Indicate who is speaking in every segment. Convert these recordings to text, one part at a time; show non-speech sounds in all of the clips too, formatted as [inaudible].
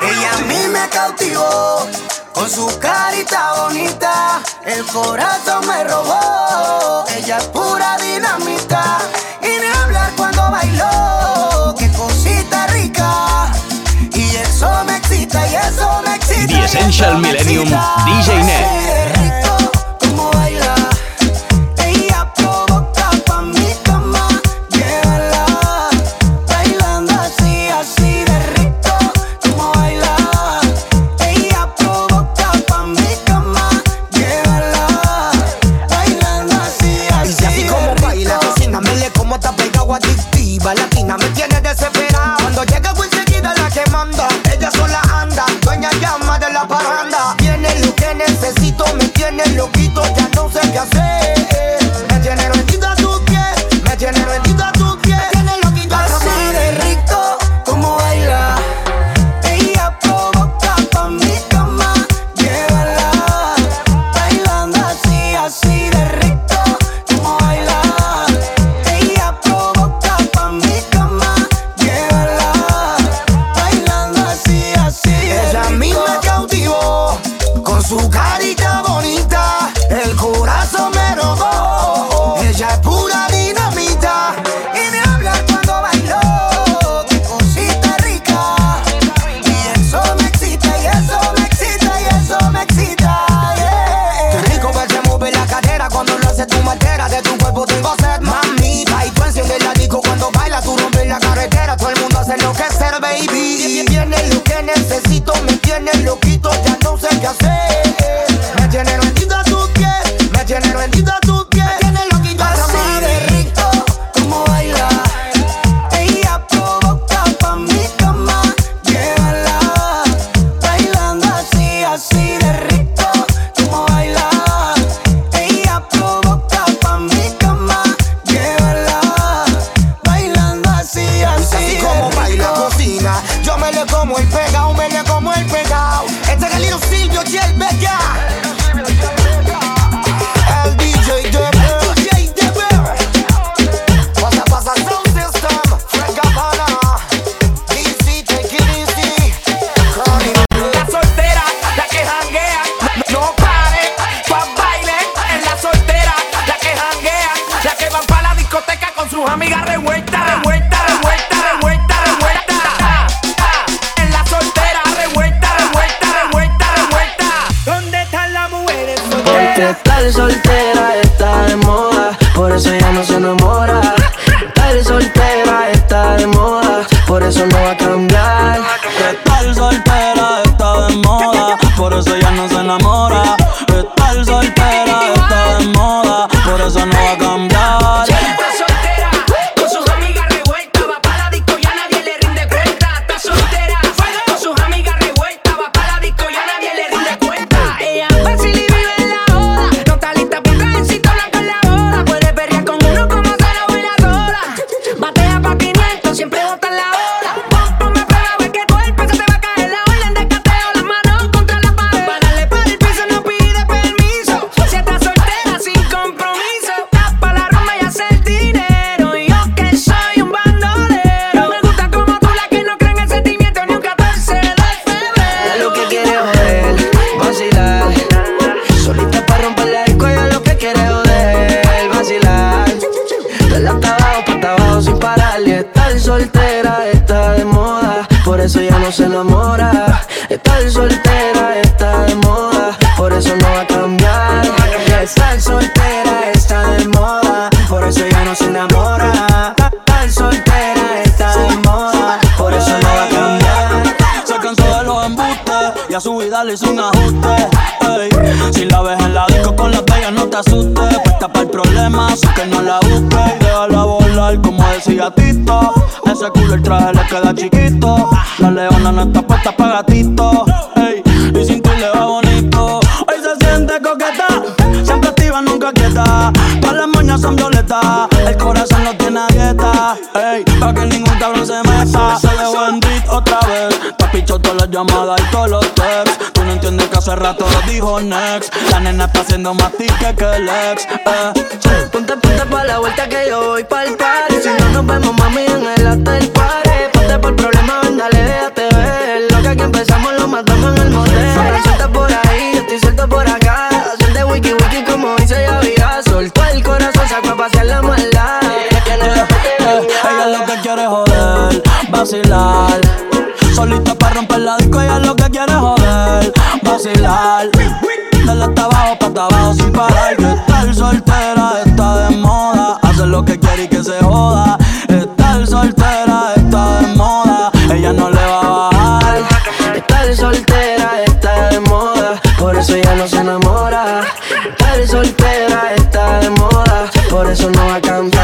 Speaker 1: Ella a mí me cautivó con su carita bonita, el corazón me robó. Ella es pura dinamita y ni hablar cuando bailó, qué cosita rica. Y eso me excita y eso me excita.
Speaker 2: The Essential Millennium DJ Net.
Speaker 3: às vezes pegado, un como el pegado. Este es el Silvio y el Vega.
Speaker 4: hace rato lo dijo next. La nena está haciendo más tica que el ex. Eh.
Speaker 5: Ponte, ponte pa' la vuelta que yo voy pa'l party. Si no nos vemos, mami, en el hotel party.
Speaker 6: Ponte por problema, ven, dale, déjate ver. Lo que aquí empezamos lo matamos en el motel. Suelta por ahí, yo estoy suelto por acá. Suelta wiki wiki como dice ya Soltó el corazón, sacó a pasear la maldad. Yeah, yeah, yeah. Ella lo
Speaker 4: que quiere joder, vacilar Solita para romper la disco, ella lo que quiere joder. Vacilar. Dale hasta abajo, hasta abajo sin parar. Que estar soltera está de moda. Hacer lo que quiere y que se joda. Estar soltera está de moda. Ella no le va a bajar.
Speaker 6: Estar soltera está de moda. Por eso ella no se enamora. Estar soltera está de moda. Por eso no va a cambiar.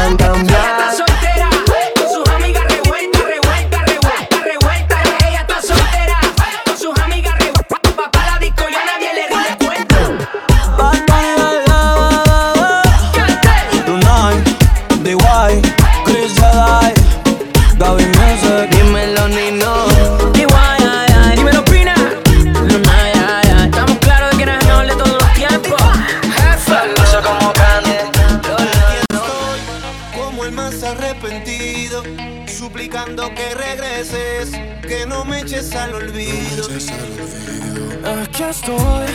Speaker 7: Al olvido.
Speaker 8: Aquí estoy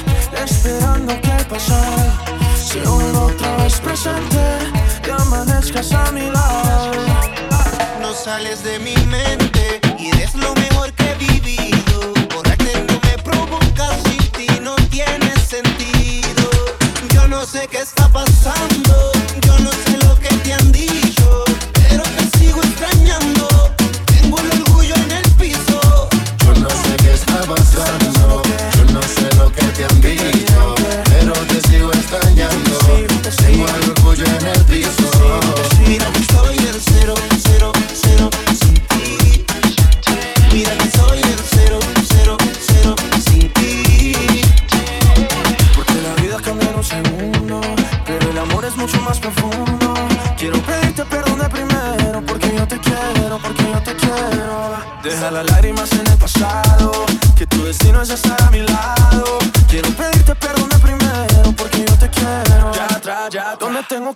Speaker 8: esperando que pase. Si vuelvo otra vez presente, que amanezcas a mi lado.
Speaker 7: No sales de mi mente y eres lo mejor que he vivido. Borrarte no me provoca sin ti, no tiene sentido. Yo no sé qué está pasando, yo no sé lo que te han dicho, te han dicho, pero te sigo extrañando. Tengo el orgullo en el piso.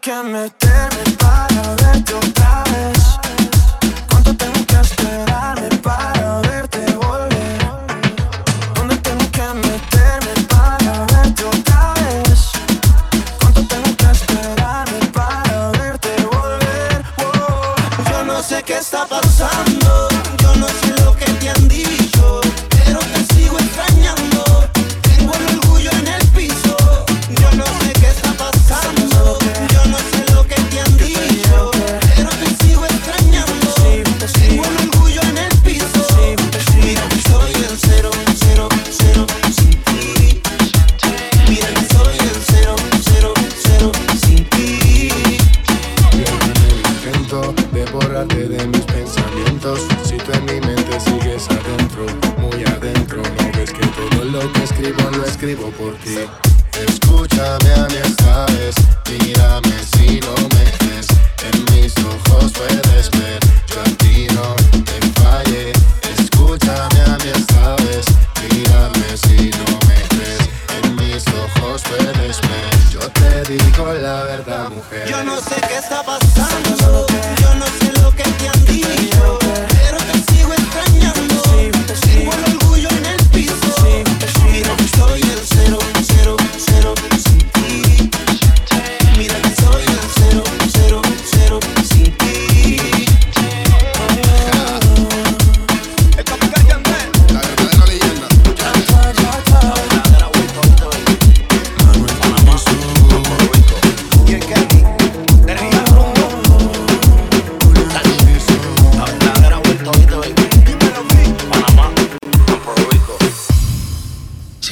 Speaker 7: Que
Speaker 8: meterme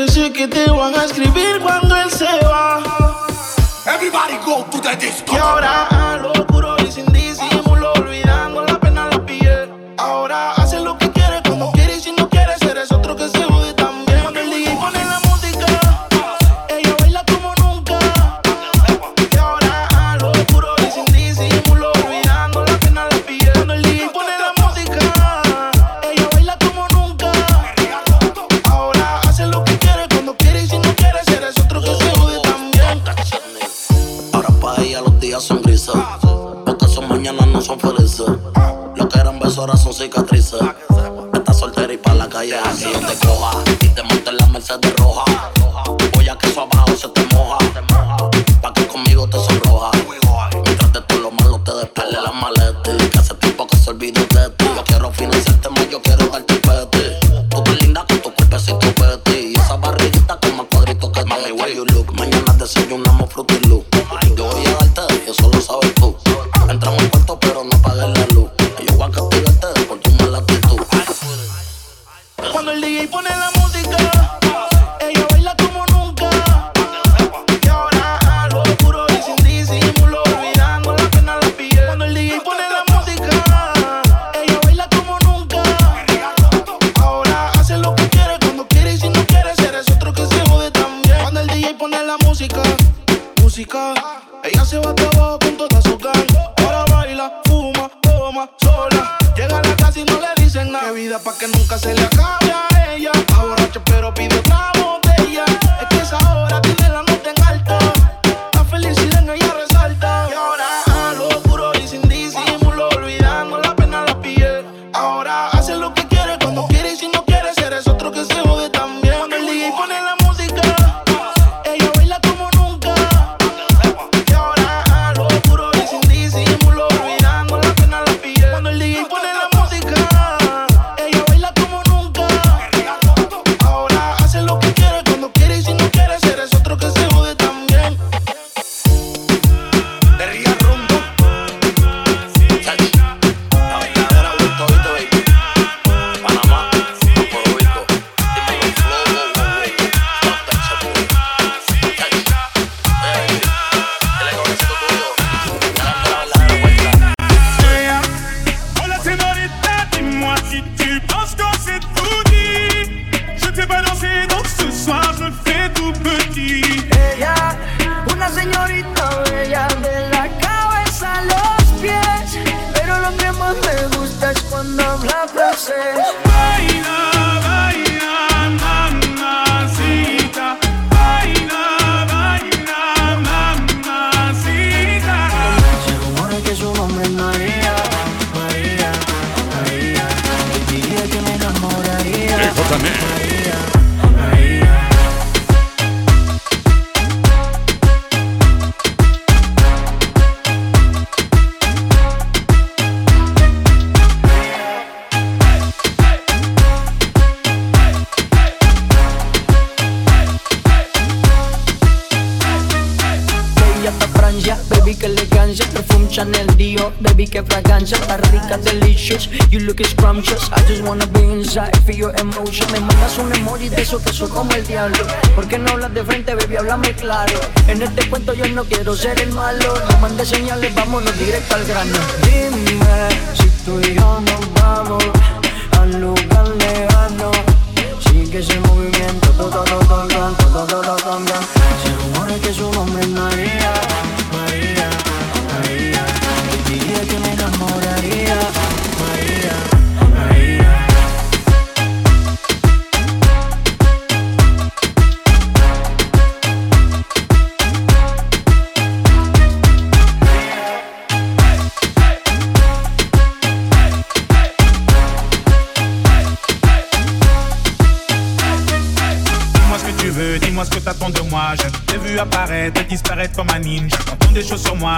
Speaker 8: Porque sé que te van a escribir cuando él se va.
Speaker 7: Everybody go to the disco.
Speaker 8: Y ahora a lo son cicatrices. Estás soltera y pa' la calle así donde coja. Y te monta en la
Speaker 9: Mercedes roja. Voy a que
Speaker 10: eso abajo se te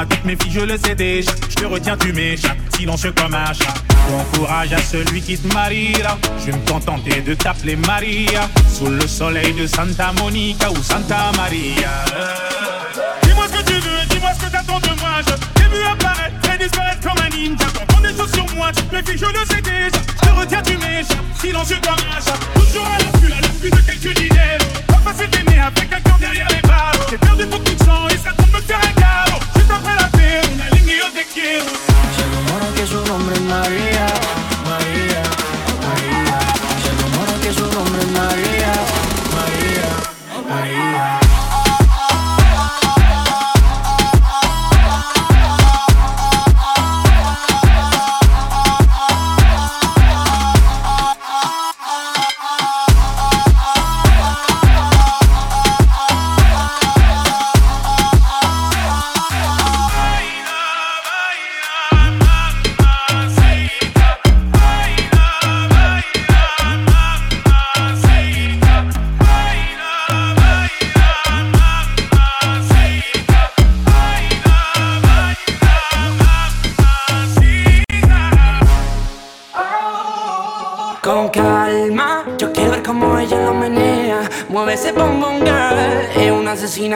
Speaker 10: toutes mes filles, je le sais déjà. Je te retiens, tu m'échappes, silencieux comme un chat. Bon courage à celui qui te mariera. Je vais me contenter de t'appeler Maria. Sous le soleil de Santa Monica ou Santa Maria. Dis-moi ce que tu veux, dis-moi ce que t'attends de moi. Je t'ai vu apparaître et disparaître comme un ninja. Quand des choses sur moi, toutes mes filles, je le sais déjà. Je te retiens, tu m'échappes, silencieux comme un chat. Toujours à l'affût, à l'affût de quelques idées.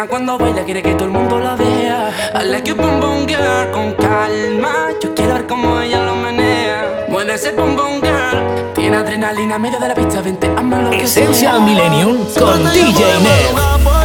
Speaker 4: cuando baila, quiere que todo el mundo la vea. A la que pum pum girl con calma. Yo quiero ver cómo ella lo menea. Mueve ese pum pum girl. Tiene adrenalina medio de la pista, vente, ama lo Esencia que
Speaker 5: sea. Millennium con DJ
Speaker 11: Neo.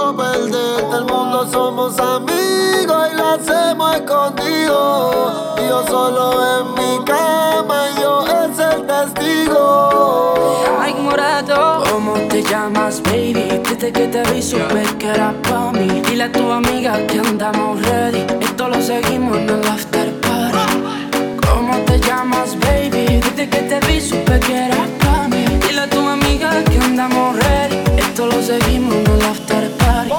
Speaker 11: quiero perder. El mundo somos amigos y lo hacemos escondido. Y yo solo en mi cama y yo es el testigo.
Speaker 4: Ay, morado, ¿cómo te llamas, baby? Desde que te vi supe que era pa' mí. Dile a tu amiga que andamos ready. Esto lo seguimos en el after party. ¿Cómo te llamas, baby? Desde que te vi supe que era pa' mí. Dile a tu amiga que andamos ready esto lo seguimos en el after party.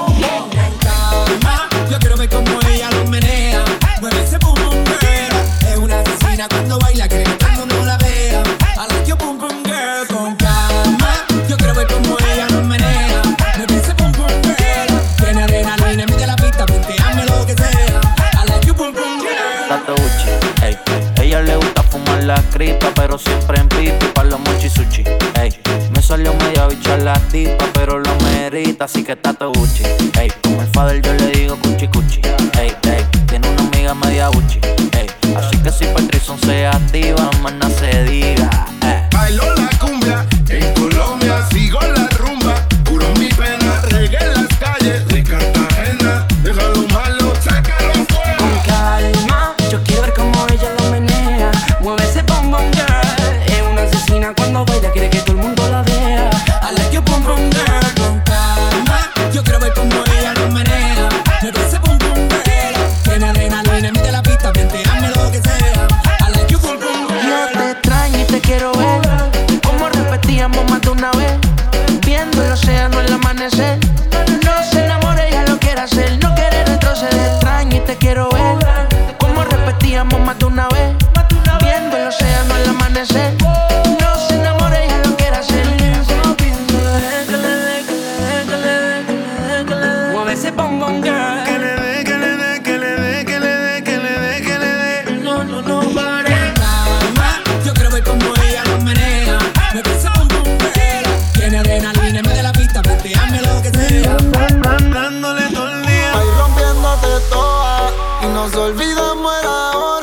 Speaker 12: Mamá, yo quiero ver cómo ella lo menea. Mueve ese pum pum girl. Es una asesina cuando baila, quiere que todo el mundo la vea. A la que pum pum girl con calma. Yo quiero ver cómo ella lo menea. Mueve ese pum pum girl. Tiene adrenalina, mete la pista, punteame lo que sea. A la que pum pum girl.
Speaker 13: Tato Uchi. Ella le gusta fumar la cripa, pero siempre en pipa la tipa, pero lo merita, así que está todo Gucci. Ey, como el father yo le digo cuchi cuchi. Ey, ey, tiene una amiga media Gucci. Ey, así que si Patrison se activa, más
Speaker 4: no se diga. Eh.
Speaker 1: Ey. enamorado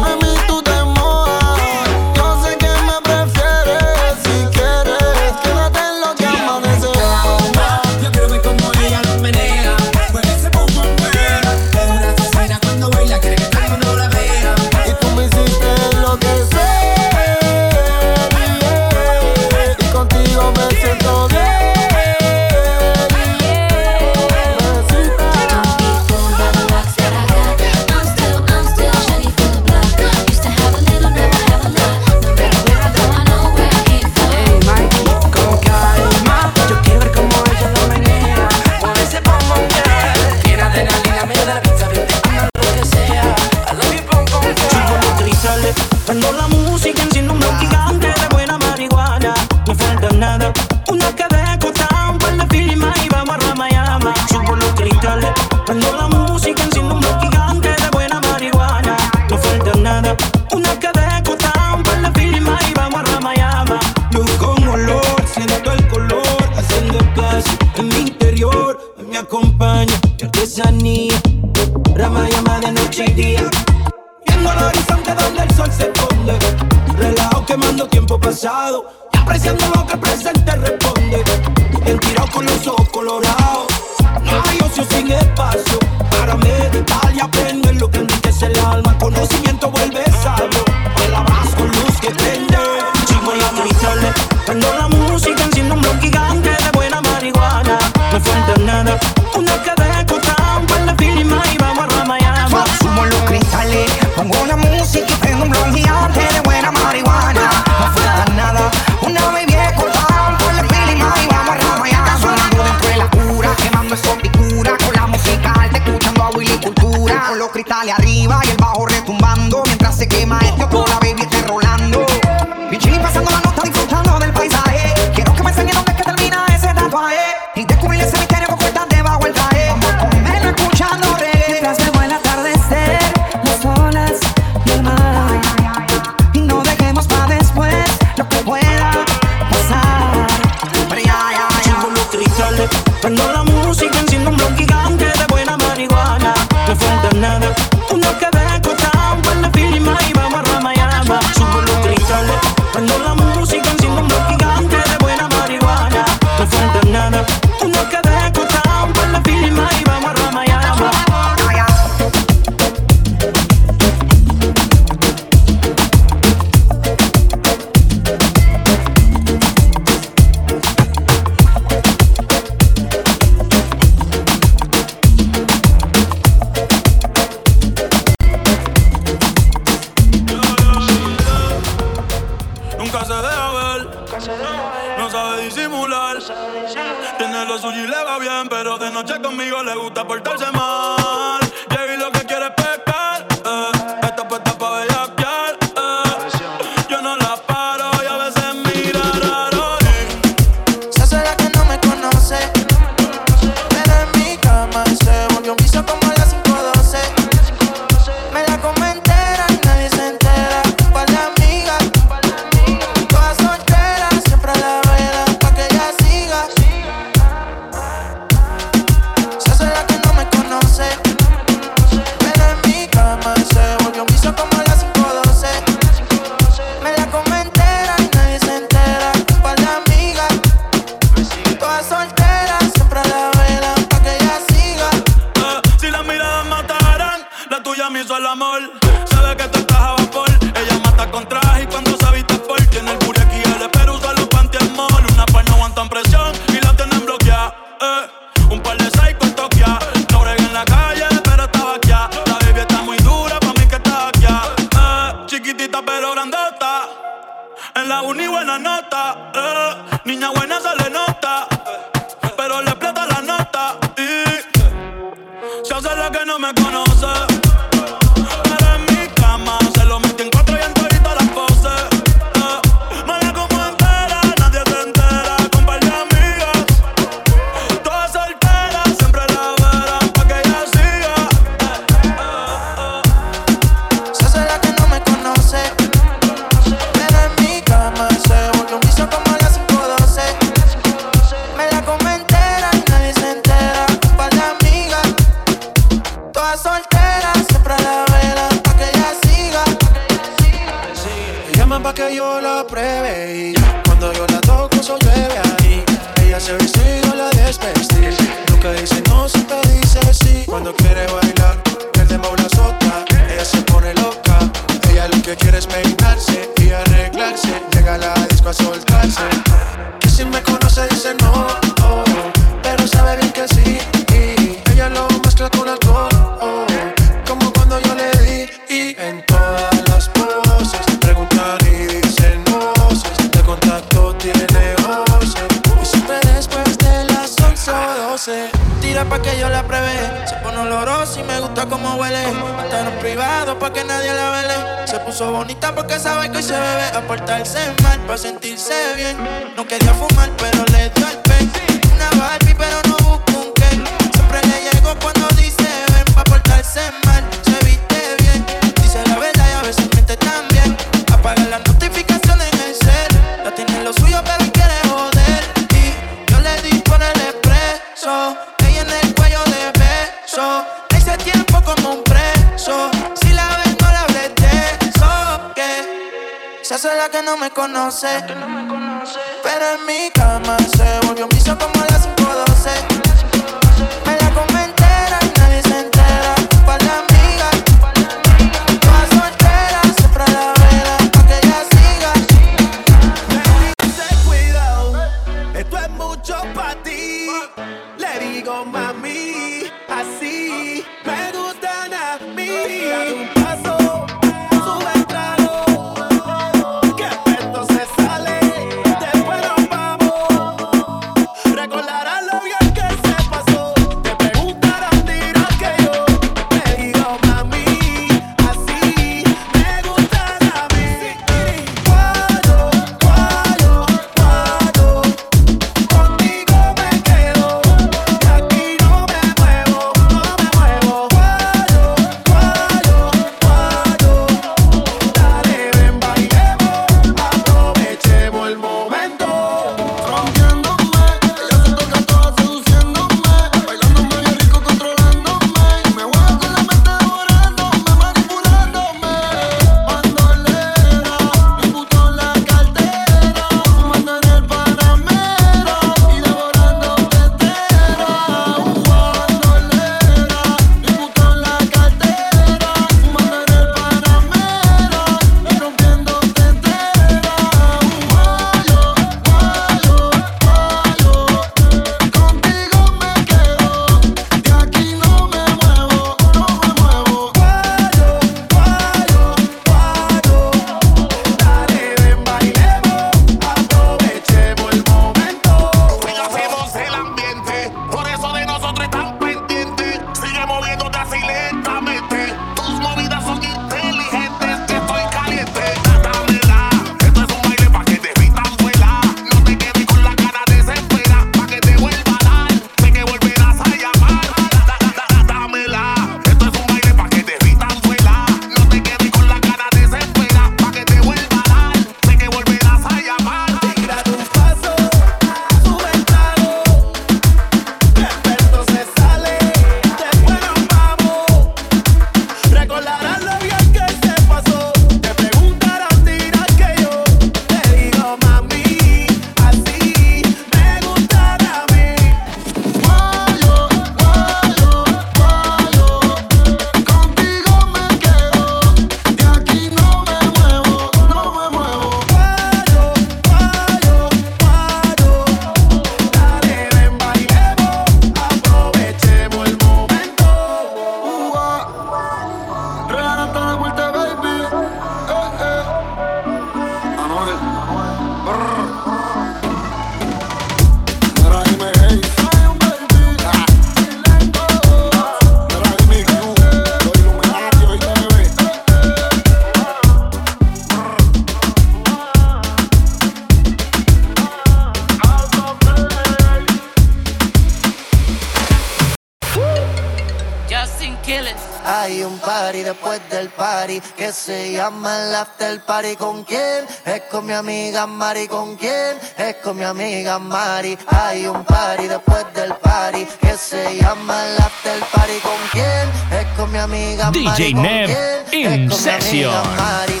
Speaker 1: del party que se llama el after party. ¿Con quién? Es con mi amiga Mari. ¿Con quién? Es con mi amiga Mari. Hay un party después del party que se llama el after party. ¿Con quién? Es con mi amiga Mari.
Speaker 2: DJ
Speaker 1: ¿Con
Speaker 2: Nev
Speaker 1: quién?
Speaker 2: in session.
Speaker 1: Mari.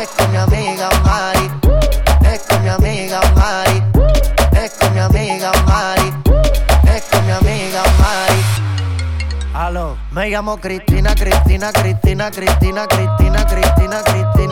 Speaker 1: Es con mi amiga Mari. Es con mi amiga Mari. Me llamo Cristina, Cristina, Cristina, Cristina, Cristina, Cristina, Cristina,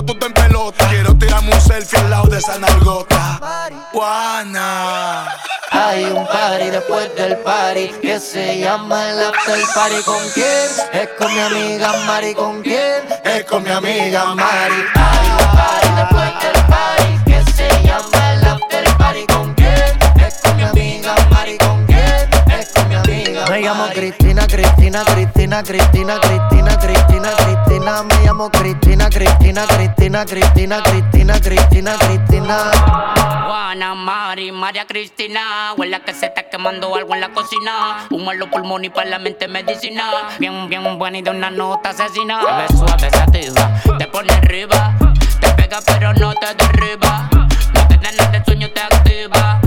Speaker 8: tú te en pelota. Quiero tirarme un selfie al lado de esa nalgota.
Speaker 1: Hay un party después del party que se llama el after party. ¿Con quién? Es con mi amiga Mari. ¿Con quién? Es con mi amiga Mari. Hay un party después del party que se llama el Me llamo Cristina, Cristina, Cristina, Cristina, Cristina, Cristina, Cristina. Me llamo Cristina, Cristina, Cristina, Cristina, Cristina, Cristina, Cristina.
Speaker 14: Juana, Mari, María Cristina. Huele que se está quemando algo en la cocina. Humo en los pulmones y para la mente medicina. Bien, bien buena y de una nota asesina. Te suave, sativa, te pone arriba. Te pega pero no te derriba. No te nada de sueño, te activa.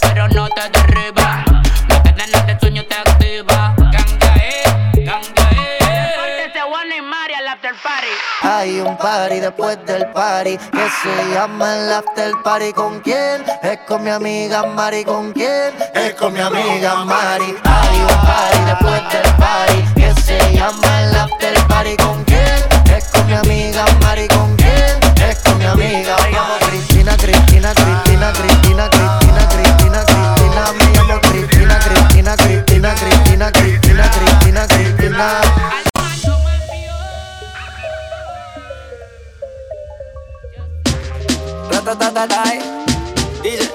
Speaker 14: Pero no te derriba. No te de sueño, te activa. Ganga, eh, ganga, eh. Y Mari al after party.
Speaker 1: Hay un party después del party que se llama el after party. ¿Con quién? Es con mi amiga Mari. ¿Con quién? Es con mi amiga Mari. Hay un party después del party que se llama el after party. ¿Con quién? Es con mi amiga Mari. ¿Con quién? Es con mi amiga Me llamo Cristina, Cristina, Cristina, Cristina, Cristina, Cristina, Cristina. Me llamo Cristina, Cristina, Cristina, Cristina, Cristina, Cristina, Cristina.
Speaker 10: Dice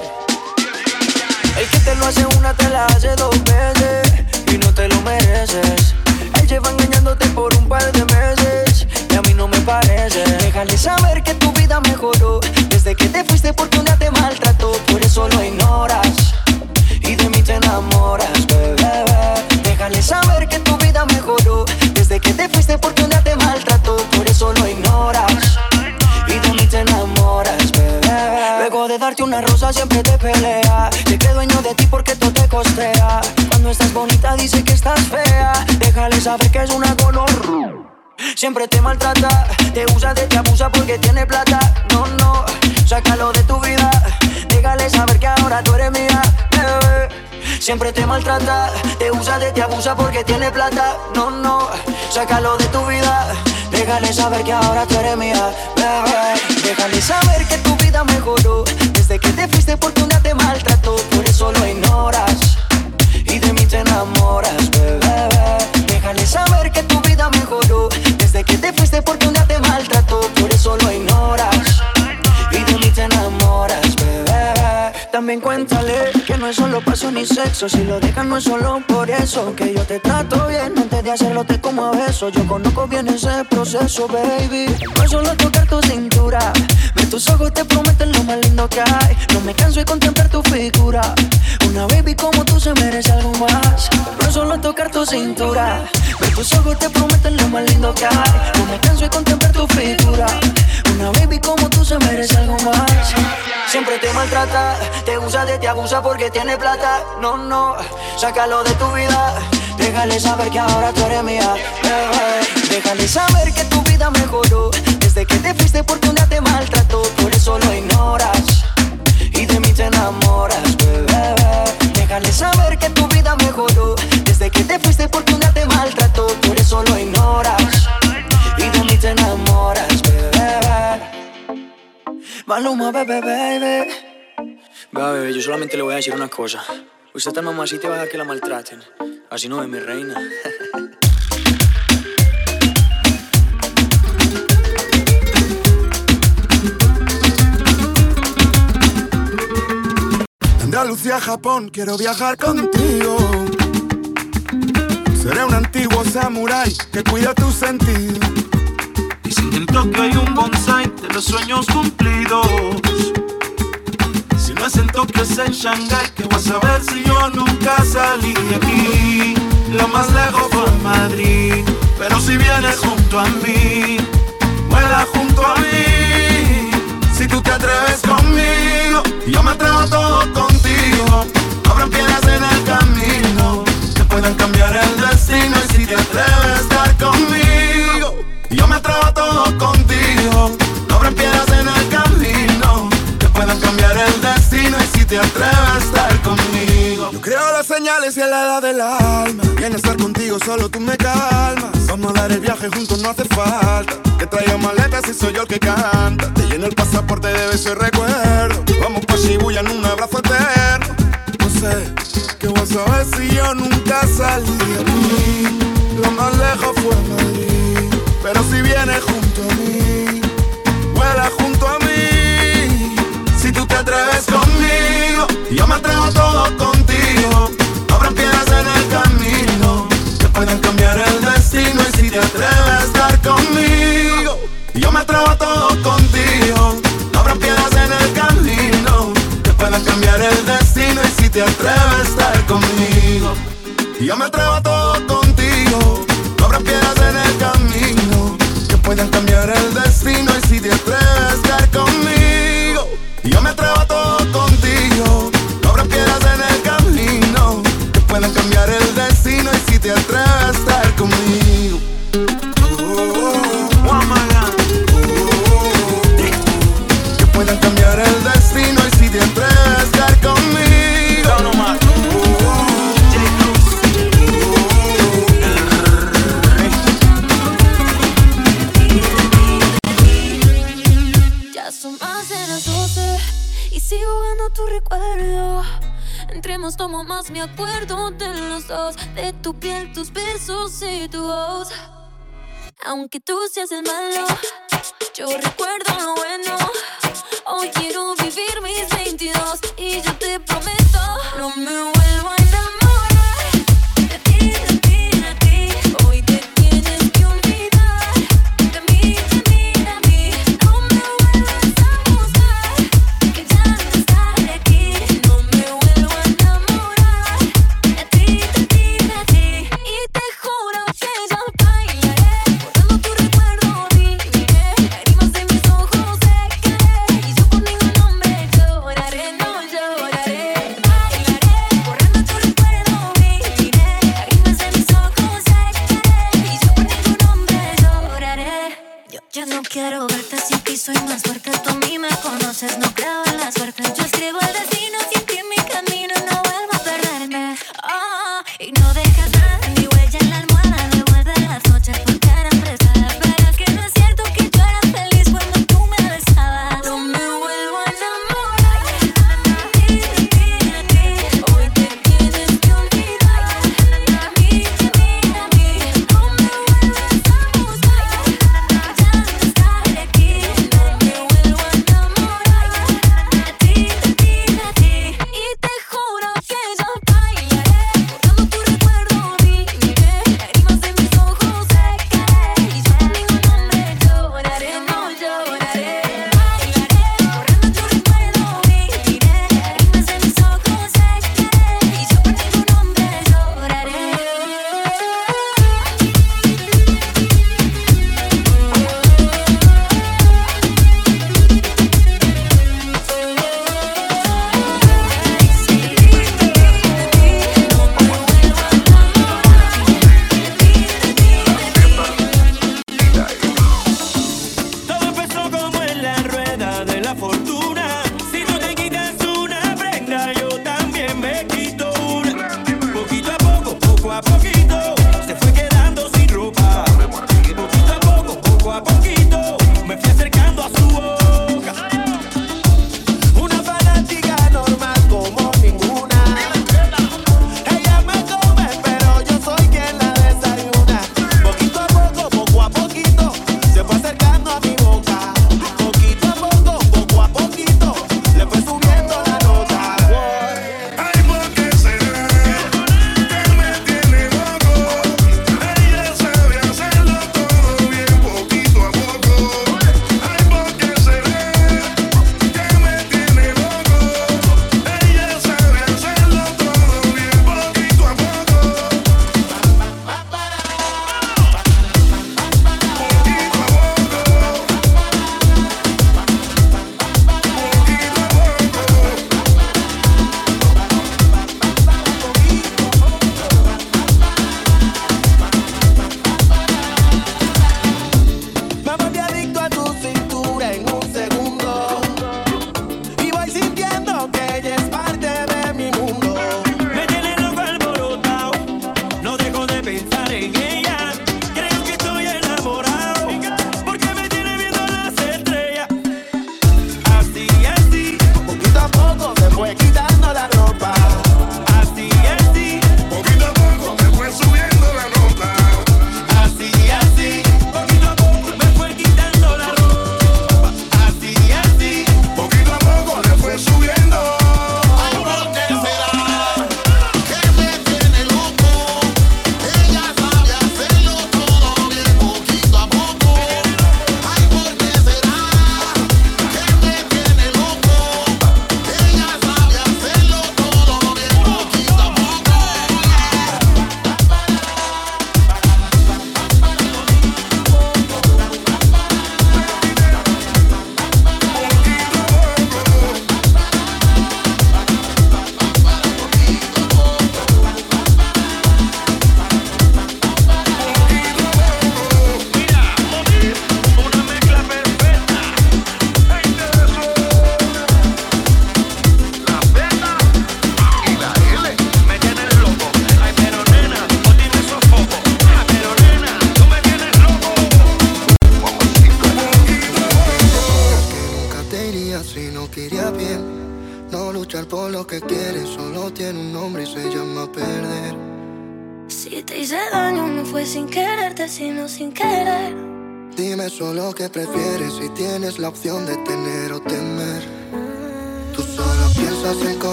Speaker 10: El que te lo hace una te la hace dos veces Y no te lo mereces Él lleva engañándote por un par de meses Y a mí no me parece Déjale saber que tu vida mejoró Desde que te fuiste porque un día te maltrató Por eso lo ignoras enamoras, bebé Déjale saber que tu vida mejoró Desde que te fuiste porque un día te maltrató Por eso lo ignoras y de mí te enamoras, bebé. Luego de darte una rosa siempre te pelea. Te cree dueño de ti porque todo te costea. Cuando estás bonita dice que estás fea. Déjale saber que es una color. Siempre te maltrata, te usa, de te abusa porque tiene plata. No, no, sácalo de tu vida. Déjale saber que ahora tú eres mía, bebé. Siempre te maltrata, te usa, de te abusa porque tiene plata. No, no, sácalo de tu vida. Déjale saber que ahora tú eres mía, bebé. Déjale saber que tu vida mejoró desde que te fuiste porque un día te maltrató. Por eso lo ignoras y de mí te enamoras, bebé. Déjale saber que tu vida mejoró desde que te fuiste porque un día te maltrató. Por eso lo ignoras También que no es solo pasión ni sexo. Si lo dejan no es solo por eso. Que yo te trato bien antes de hacerlo te como a. Yo conozco bien ese proceso, baby. No es solo tocar tu cintura. Tus ojos te prometen lo más lindo que hay. No me canso de contemplar tu figura. Una baby como tú se merece algo más. No solo tocar tu cintura. Ver tus ojos te prometen lo más lindo que hay. No me canso de contemplar tu figura. Una baby como tú se merece algo más. Siempre te maltrata, te usa, de te abusa porque tiene plata. No, no, sácalo de tu vida. Déjale saber que ahora tú eres mía. Déjale saber que tu vida mejoró desde que te fuiste día te maltrató. Por eso lo ignoras y de mí te enamoras, bebé. Déjale saber que tu vida mejoró desde que te fuiste día te maltrató. Por eso lo ignoras y de mí te enamoras, bebé. Maluma, bebé, baby.
Speaker 15: Va, bebé, yo solamente le voy a decir una cosa.
Speaker 10: Usted está mamacita y va a dejar que la maltraten. Así no es mi reina. [laughs]
Speaker 16: Andalucía, Japón, quiero viajar contigo. Seré un antiguo samurái que cuida tus sentidos.
Speaker 15: Dicen que en Tokio hay un bonsai de los sueños cumplidos. Si no es en Tokio es en Shanghai, que vas a ver si yo nunca salí de aquí. Lo más lejos fue Madrid, pero si vienes junto a mí, vuela junto a mí. Si tú te atreves conmigo, yo me atrevo a todo contigo. Habrá piedras en el camino que puedan cambiar el destino. Y si te atreves a estar conmigo, yo me atrevo a todo contigo. Habrá piedras en el camino que puedan cambiar el destino. Y si te atreves a estar conmigo,
Speaker 16: Yo creo las señales y a la edad del alma. Viene a estar contigo, solo tú me calmas. Vamos a dar el viaje juntos, no hace falta. Que traiga maletas y soy yo el que canta. Te lleno el pasaporte de besos y recuerdo. Vamos pa' Shibuya en un abrazo eterno. Qué vas a ver si yo nunca salí de aquí. Lo más lejos fue Madrid. Pero si vienes junto a mí, vuela junto a mí.
Speaker 15: Si tú te atreves conmigo, yo me atrevo todo contigo. Te atreves a estar conmigo, yo me atrevo a todo contigo. No habrá piedras en el camino que puedan cambiar el destino.
Speaker 17: Aunque tú seas el malo,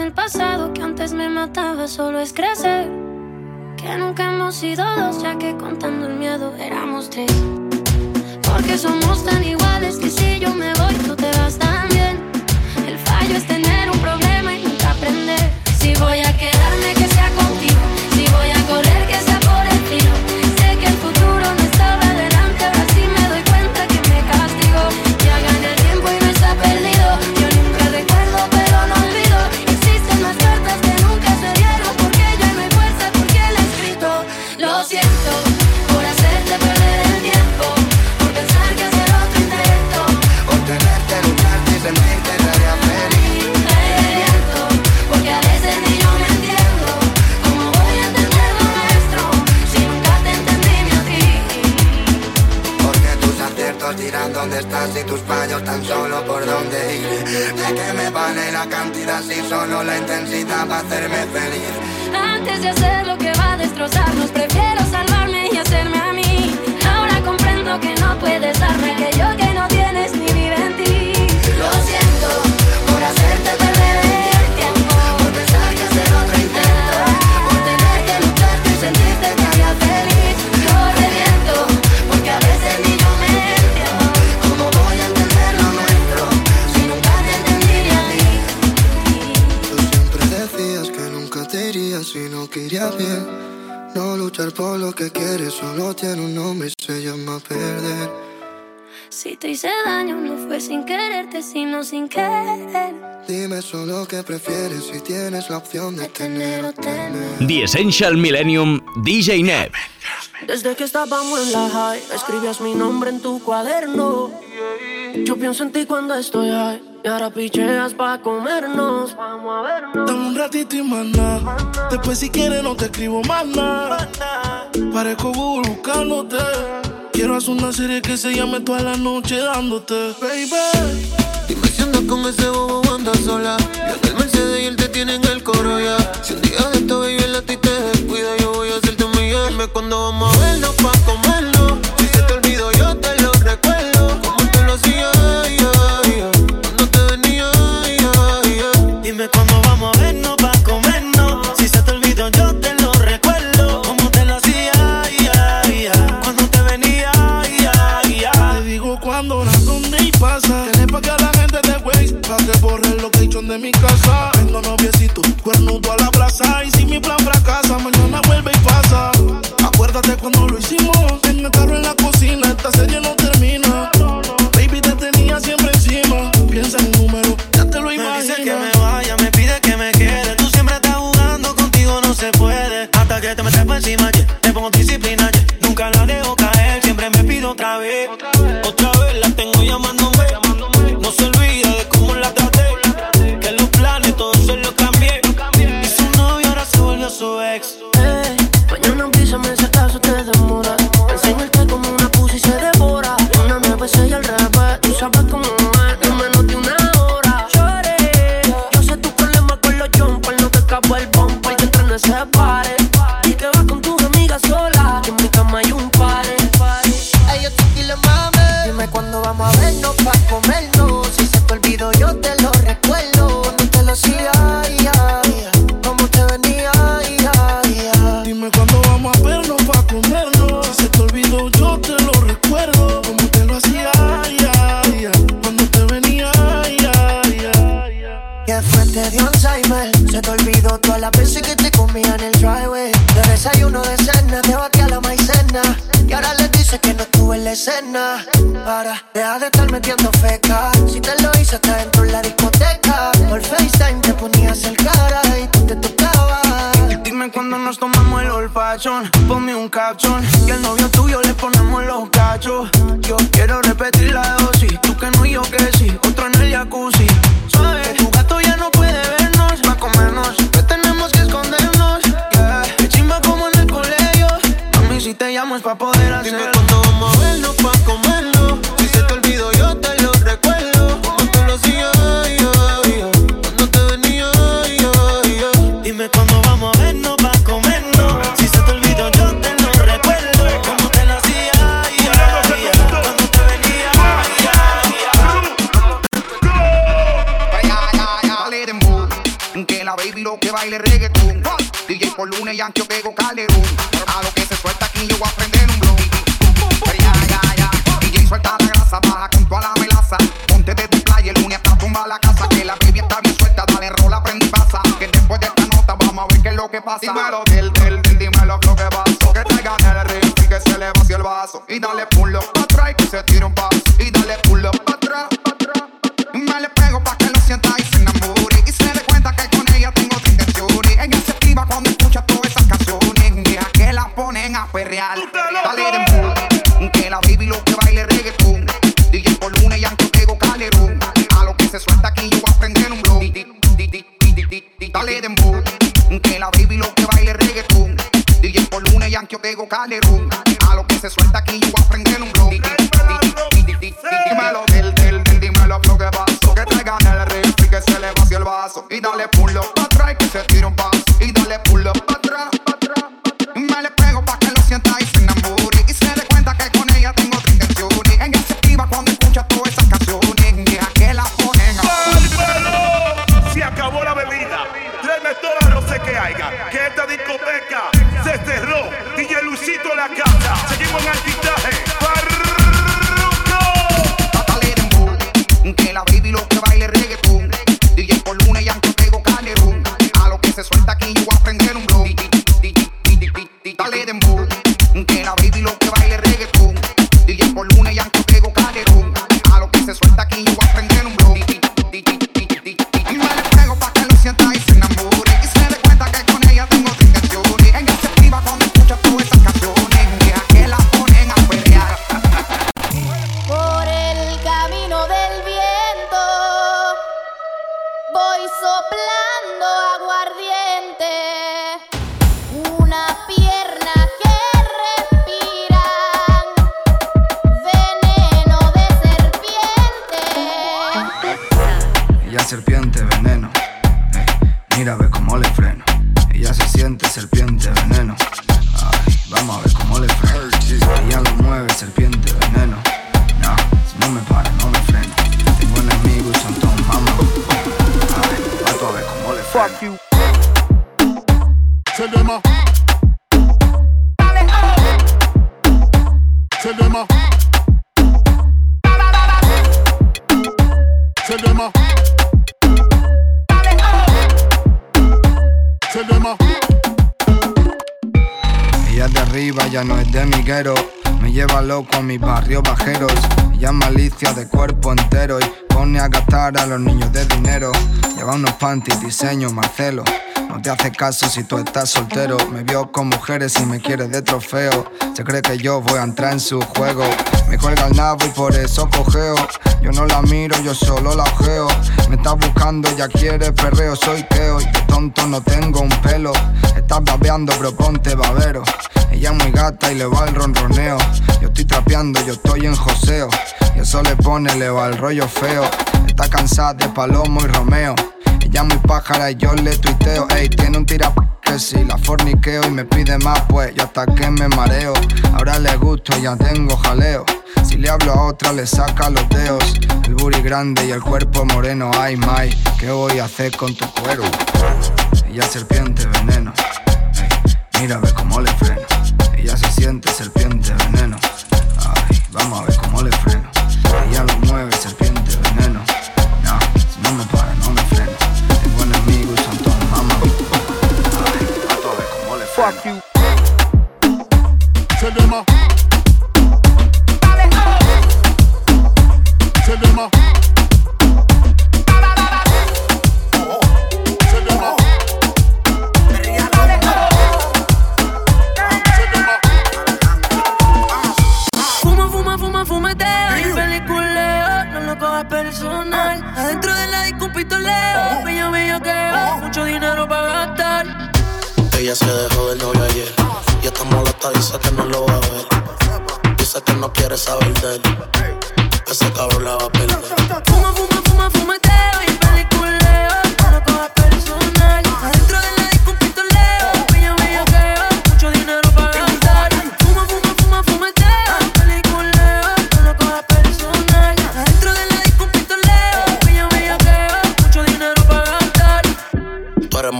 Speaker 17: el
Speaker 18: pasado que antes me mataba solo es crecer. Que nunca hemos sido dos, ya que contando el miedo éramos tres. Porque somos tan iguales que si yo me voy, tú te vas también. El fallo es tener un problema y nunca aprender. Si voy a que me
Speaker 19: vale la cantidad, si solo la intensidad va a hacerme feliz.
Speaker 18: Antes de hacer lo que va a destrozarnos, prefiero salvarme y hacerme a mí. Ahora comprendo que no puedes darme aquello que no tienes ni vive en ti. Lo siento.
Speaker 19: luchar por lo que quieres, solo tiene un nombre y se llama perder.
Speaker 18: Si te hice daño no fue sin quererte, sino sin querer.
Speaker 19: Dime solo qué prefieres si tienes la opción de tener o tener.
Speaker 20: The Essential Millennium DJ Neb.
Speaker 21: Desde que estábamos en la high, escribías mi nombre en tu cuaderno. Yeah, yeah. Yo pienso en ti cuando estoy high. Y ahora picheas pa' comernos. Vamos a vernos.
Speaker 22: Dame un ratito y maná. maná. Después, si quieres, no te escribo más nada. Parezco Google buscándote. Quiero hacer una serie que se llame toda la noche dándote, baby.
Speaker 23: Dime si andas con ese bobo andas sola. Yo en el Mercedes y él te tiene en el coro ya.
Speaker 24: soplando.
Speaker 25: panties, diseño, más celo. No te hace caso si tú estás soltero. Me vio con mujeres y me quiere de trofeo. Se cree que yo voy a entrar en su juego. Me cuelga el nabo y por eso cojeo. Yo no la miro, yo solo la ojeo. Me estás buscando, ya quieres perreo. Soy Keo y de tonto no tengo un pelo. Estás babeando, pero ponte babero. Ella es muy gata y le va el ronroneo. Yo estoy trapeando, yo estoy en joseo. Y eso le pone, le va el rollo feo. Está cansada de Palomo y Romeo. Ella muy pájara y yo le tuiteo. Ey, tiene un tira que si la forniqueo y me pide más, pues yo hasta que me mareo. Ahora le gusto y ya tengo jaleo. Si le hablo a otra le saca los dedos. El booty grande y el cuerpo moreno. Ay, my, ¿qué voy a hacer con tu cuero? Ella serpiente veneno. Ey, mira, ve cómo le freno. Ella se siente serpiente veneno. Ay, vamos a ver cómo le freno. Ella lo mueve fuck you.
Speaker 17: Tell them, uh. Tell them, uh.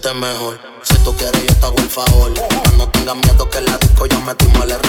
Speaker 17: sientes mejor. Si tú quieres, yo te hago el favor. No tengas miedo que la disco ya metimos el error.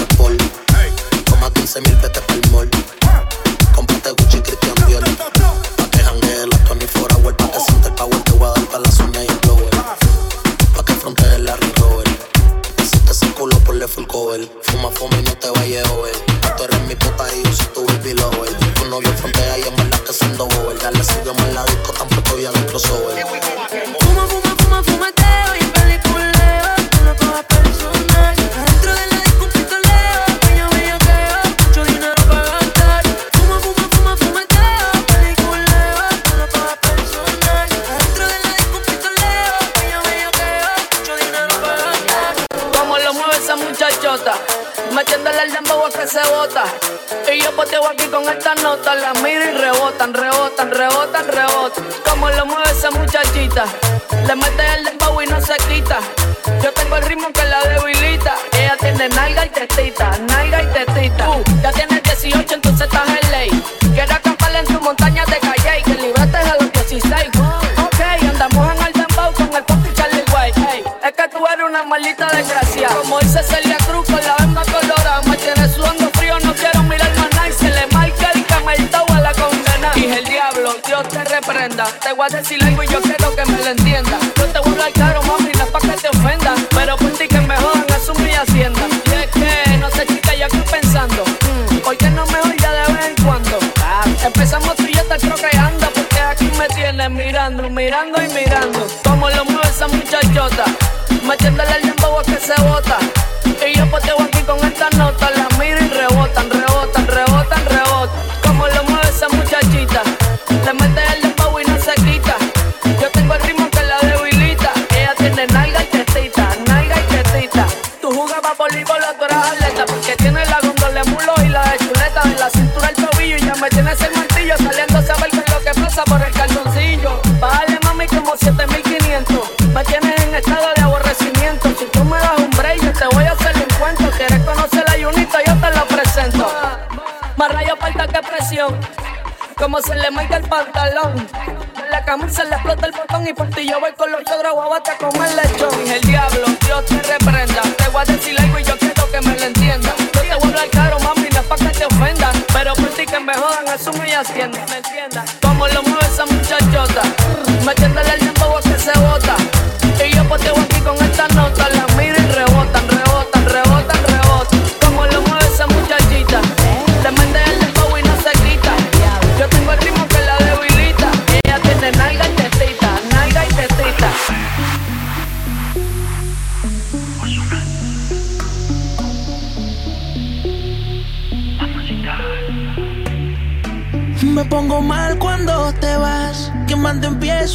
Speaker 17: yo
Speaker 26: quiero que me lo entienda. Yo te voy a hablar caro, mami, no es pa' que te ofenda. Pero por ti que me jodan, eso es mi hacienda. Y es que, no sé, chica, ya estoy pensando. Mm, ¿Por qué no me voy de vez en cuando? Ah, empezamos tú y yo te creo que anda. Porque aquí me tienes mirando, mirando y mirando. Como lo mueve esa muchachota. Me Como se le maiga el pantalón. En la camisa le explota el botón y por ti yo voy con los chogros guabata como comer lechón. El diablo, Dios te reprenda. Te voy a decir algo y yo quiero que me lo entienda. Yo te voy a hablar caro, mami, no es pa' que te ofendan. Pero por ti que me jodan, asumo y hacienda. ¿Me entiendas?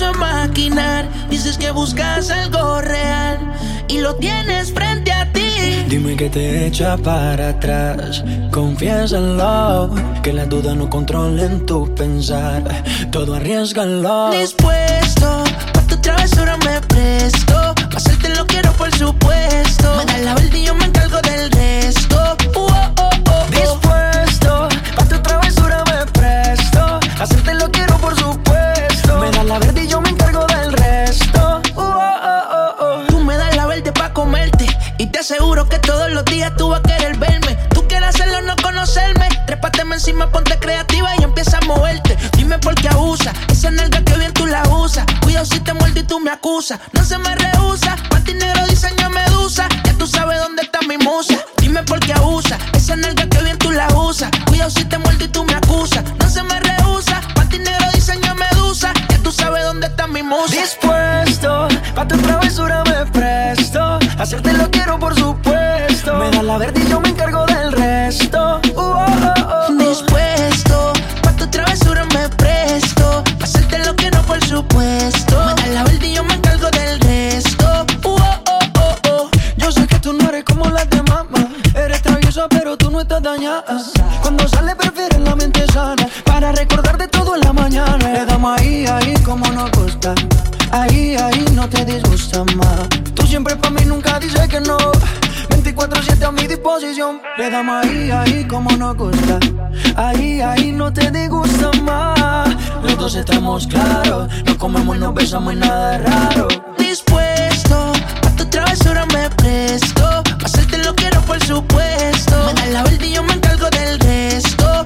Speaker 26: a
Speaker 27: maquinar. Dices que buscas algo real y lo tienes frente a ti.
Speaker 8: Dime que te echa para atrás. Confiésalo. Que las dudas no controlen tu pensar. Todo arriesgalo.
Speaker 27: Después. Y te aseguro que todos los días tú vas a querer verme. Tú quieres hacerlo, no conocerme. Trépateme encima, ponte creativa y empieza a moverte. Dime por qué abusa. Esa nalga que bien tú la usas. Cuidado si te muerde y tú me acusas. No se me rehúsa. Pati negro diseño medusa. Ya tú sabes dónde está mi musa. Dime por qué abusa. Esa nalga que bien tú la usas. Cuidado si te muerde y tú me acusas. No se me rehúsa. Pati negro diseño medusa. Ya tú sabes dónde está mi musa.
Speaker 8: Dispuesto pa' tu travesura, Hacerte lo quiero, por supuesto. Me
Speaker 10: da la verde y yo me encargo del resto. Uh -oh -oh -oh. oh.
Speaker 27: Dispuesto, pa' tu travesura me
Speaker 8: presto. Hacerte lo quiero, por supuesto. Me da la verde y yo me encargo del resto. Uh oh, oh, oh,
Speaker 28: oh yo sé que tú no eres como las de
Speaker 10: mamá. Eres traviesa, pero tú no estás dañada. Cuando sale, prefieres la mente sana. Para recordarte
Speaker 28: todo en la mañana. Le damos ahí, ahí, como nos gusta. Ahí, ahí, no te disgusta más que no. 24-7 a mi disposición. Le damos ahí, ahí como nos gusta. Ahí, ahí no te disgusta más. Los dos estamos claros. Nos comemos, nos besamos y nada raro. Dispuesto, a tu travesura me presto. Hacerte lo quiero, por supuesto. Me das la vuelta y yo me encargo del resto.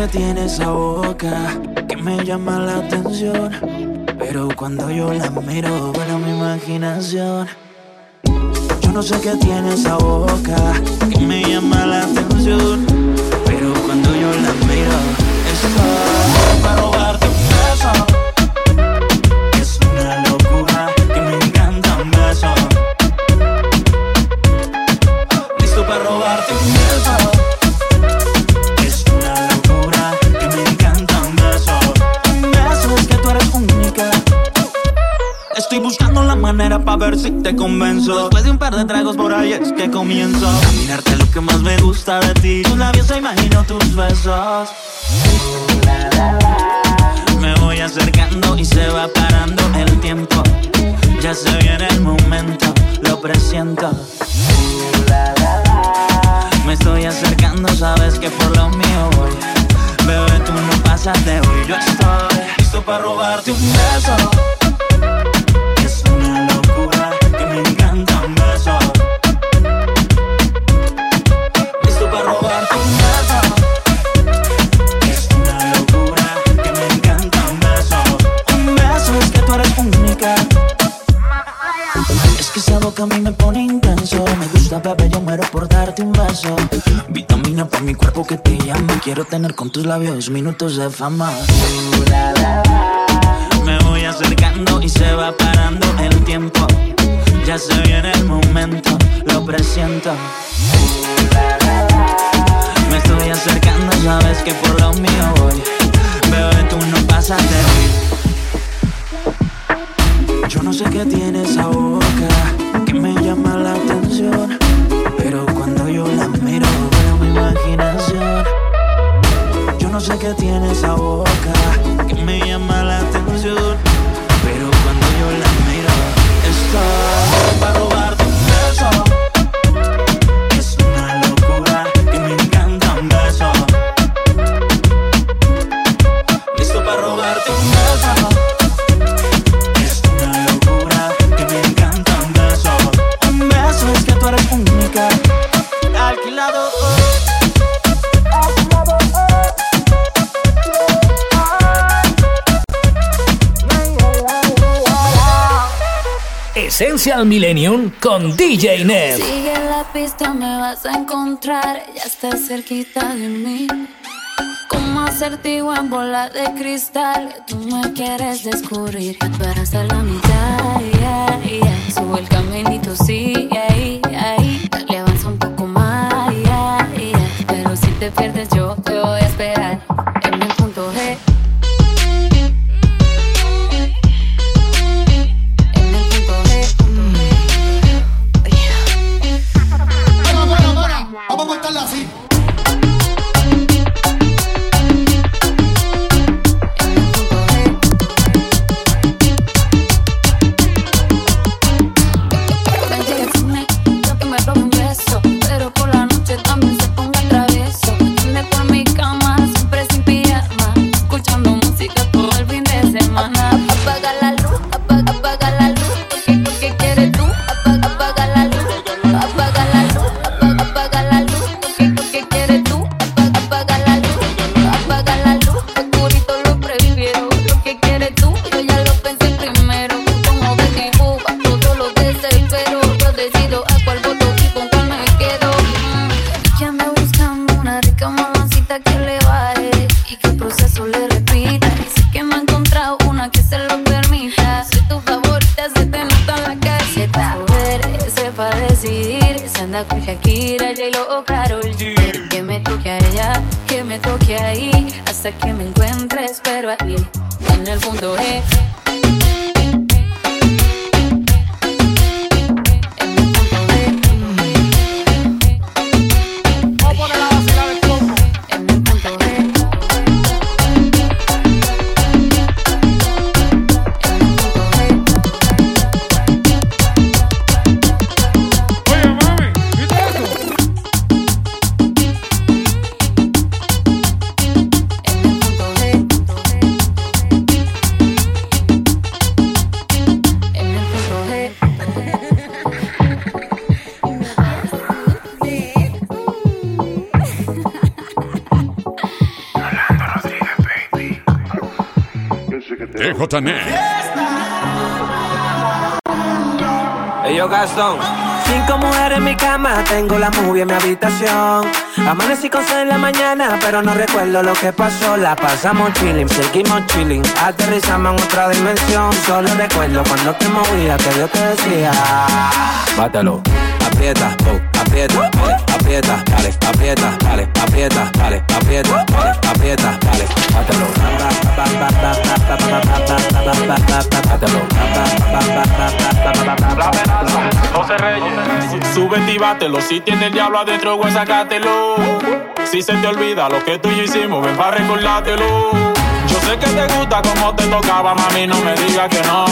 Speaker 28: Qué tiene esa boca que me llama la atención. Pero cuando yo la miro, vuela mi imaginación. Yo no sé qué tiene esa boca que me llama la atención. Pero cuando yo la miro, está si te convenzo. Después de un par de tragos por ahí es que comienzo a mirarte lo que más me gusta de ti. Tus labios se imagino tus besos. Me voy acercando y se va parando el tiempo. Ya se viene el momento, lo presiento. Me estoy acercando, sabes que por lo mío voy. Bebé, tú no pasas de hoy, yo estoy listo para robarte un beso. Tener con tus labios minutos de fama. Me voy acercando y se va parando el tiempo. Ya se viene el momento, lo presiento. Me estoy acercando, sabes que por lo mío voy. Bebé, tú no pasas de hoy. Yo no sé qué tiene esa boca que me llama la atención. Sé qué tiene esa boca que me llama la atención.
Speaker 29: Essential Millennium con DJ Neb.
Speaker 30: Sigue la pista, me vas a encontrar. Ya estás cerquita de mí. Como acertijo en bola de cristal. Tú me quieres descubrir. Para hasta la mitad. Yeah, yeah. Sube el caminito, sí,
Speaker 31: Amanecí con en la mañana, pero no recuerdo lo que pasó. La pasamos chilling, seguimos chilling. Aterrizamos en otra dimensión. Solo recuerdo cuando te movía que yo te decía: Bátalo, aprieta, oh, aprieta, aprieta, dale, aprieta, dale, aprieta, dale, aprieta, dale, aprieta, dale,
Speaker 32: súbete y bátelo. Si tiene el diablo adentro, güey, sácatelo. Si se te olvida lo que tú y yo hicimos, ven para recordártelo. Sé que te gusta como te tocaba, mami, no me digas que no.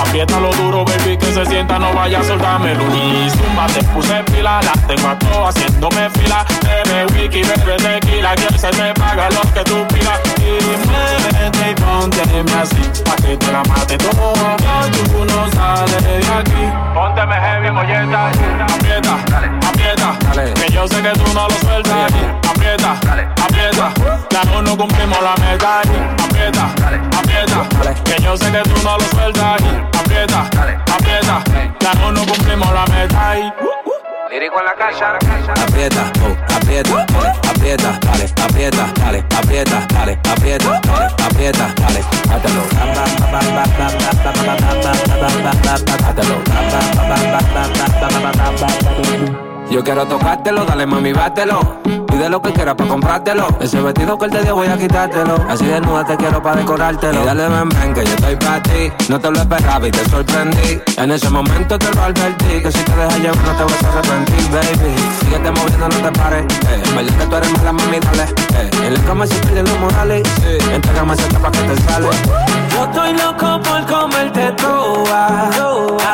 Speaker 32: Apriétalo duro, baby, que se sienta, no vaya a soltármelo. Y zumba, te puse pila, la tengo a todo haciéndome fila. Bebe wiki, bebe tequila, que se te paga lo que tú pidas. Y muévete y pónteme así, pa' que te la mate todo. Tú no sales de aquí. Pónteme heavy, molleta, aprieta, aprieta. Que yo sé que tú no lo sueltas. Aprieta, aprieta. Ya no cumplimos la meta. Aprieta, aprieta. Que yo sé que tú no lo sueltas. Aprieta, aprieta. Ya no cumplimos la meta.
Speaker 31: Lírico en la casa. Aprieta, oh, aprieta, dale, aprieta, dale, aprieta, dale, aprieta, dale, aprieta, dale, aprieta, dale. Hátelo. Yo quiero tocártelo, dale mami, bátelo. Pide lo que quieras pa' comprártelo. Ese vestido que él te dio voy a quitártelo. Así desnuda te quiero pa' decorártelo. Y dale ven, ven, que yo estoy pa' ti. No te lo esperaba y te sorprendí. En ese momento te lo advertí. Que si te dejas llevar no te vas a arrepentir, baby. Síguete moviendo, no te pares. Eh, en verdad que tú eres mala, mami, dale. Eh, en el cama se pierden los morales. Sí. Entrégame esa tapa que te sale. Yo estoy loco por comerte toda.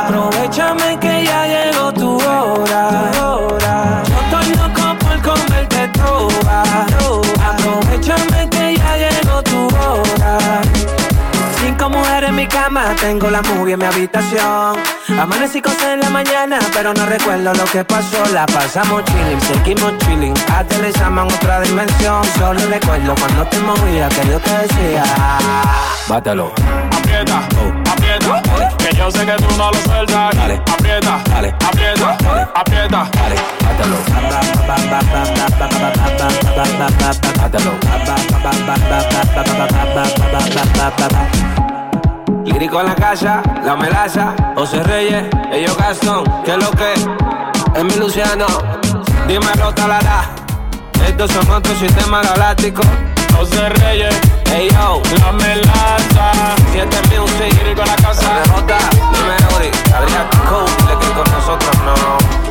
Speaker 31: Aprovechame que ya llegó tu hora. Aprovechame que ya llegó tu hora. Cinco mujeres en mi cama, tengo la movie en mi habitación. Amanecí con seis en la mañana, pero no recuerdo lo que pasó. La pasamos chilling, seguimos chilling. Aterrizamos en otra dimensión. Solo recuerdo cuando te movía que yo te decía: Bátalo.
Speaker 32: Aprieta, aprieta. Yo sé que tú no lo sueltas. Aprieta, aprieta, aprieta.
Speaker 31: Bátalo. Lírico en la casa, la melaza, José Reyes, ellos Gastón, que es lo que es mi Luciano, dímelo talala, estos son otros sistemas galácticos,
Speaker 32: José Reyes,
Speaker 31: hey yo,
Speaker 32: la melaza,
Speaker 31: siete music,
Speaker 32: en la casa,
Speaker 31: J, dime Uri, Adrián Cole, que con nosotros no.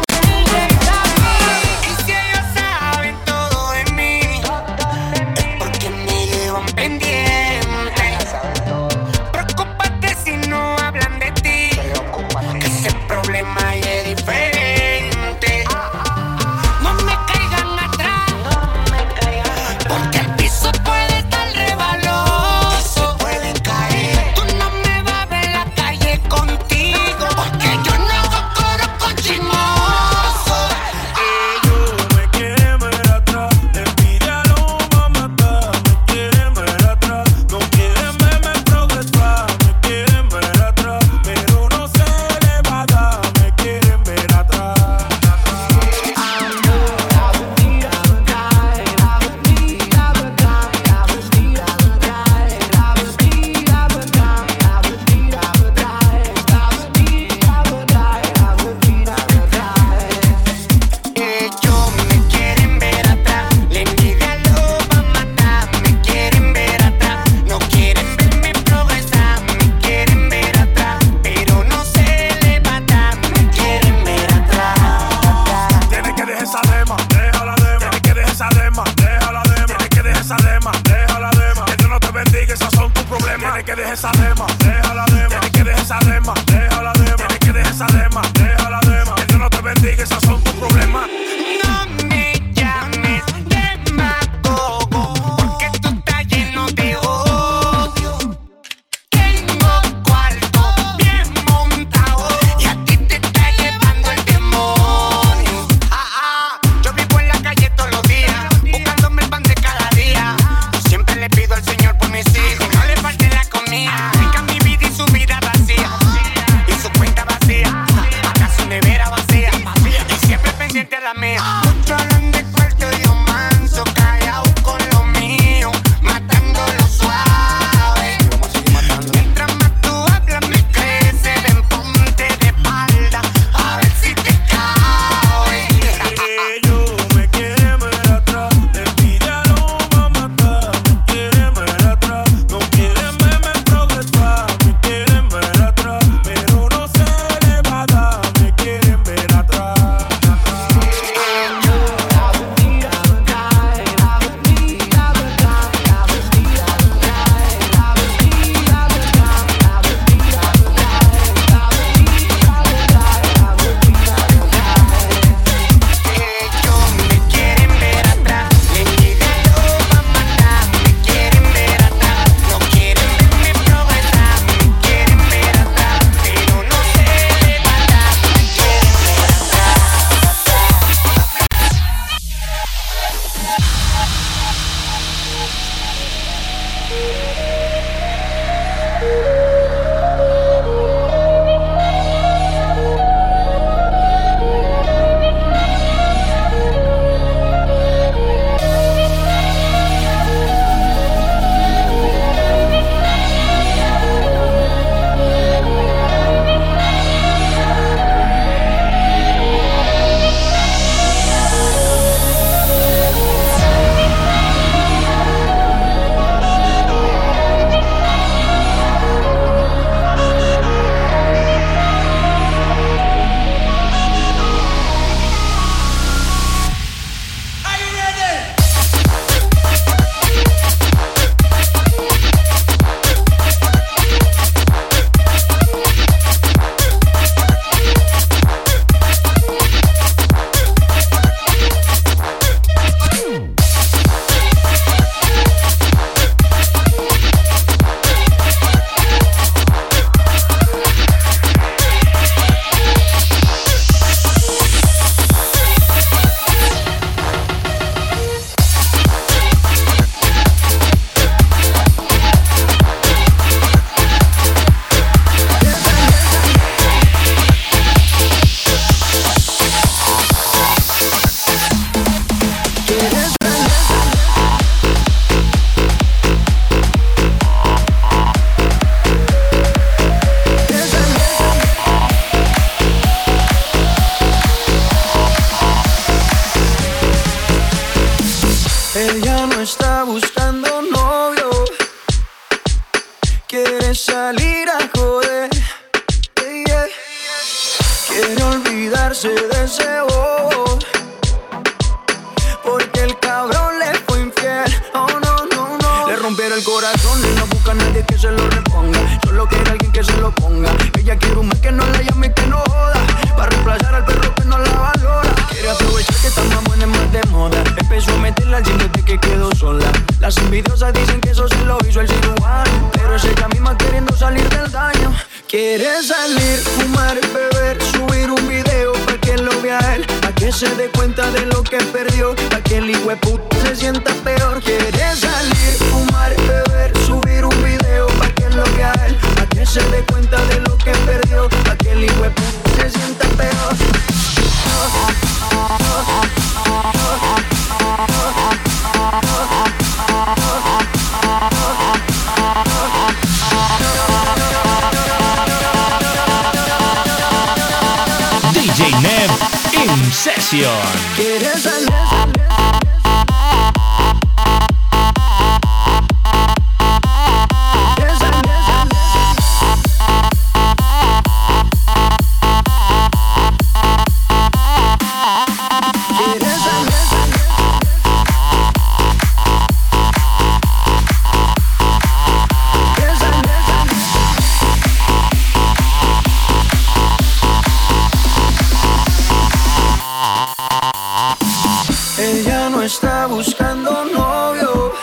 Speaker 33: Está
Speaker 10: buscando novio,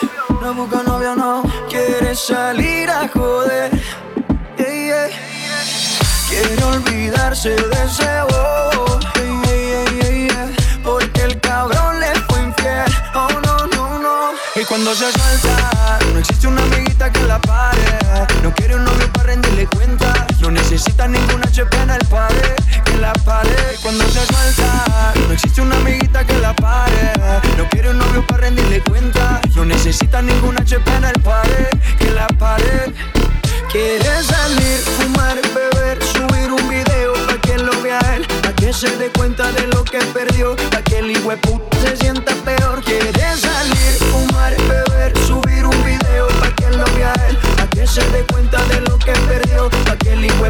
Speaker 10: no busca novio, no quiere salir a joder. Yeah, yeah. Quiere olvidarse de ese bobo, yeah, porque el cabrón le fue infiel. Oh no, no, no. Y cuando se suelta, no existe una amiguita que la pare. No quiere un novio para rendirle cuenta, necesita ninguna HP en el padre que la pare. Cuando se suelta, no existe una amiguita que la pare. No quiere un novio para rendirle cuenta, no necesita ninguna HP en el padre que la pare. Quiere salir, fumar, beber, subir un video pa' que lo vea él, pa' que se dé cuenta de lo que perdió, pa' que el hijo se sienta peor. Quiere salir, fumar, beber, subir un video pa' que lo vea él, pa' que se dé cuenta perdió, pa' que el hijo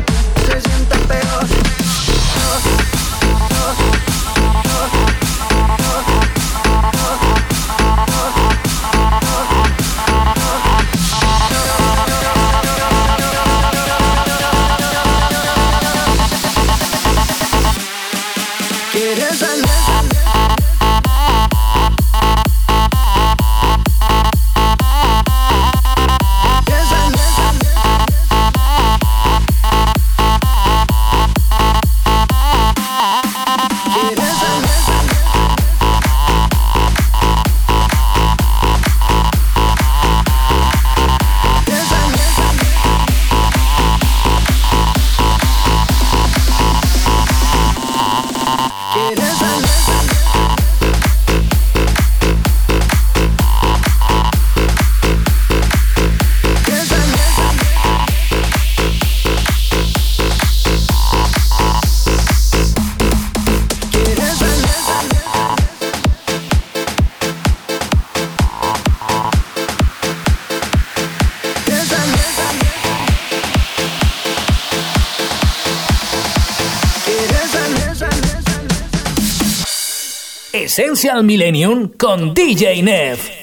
Speaker 2: Essential Millennium con DJ Nev.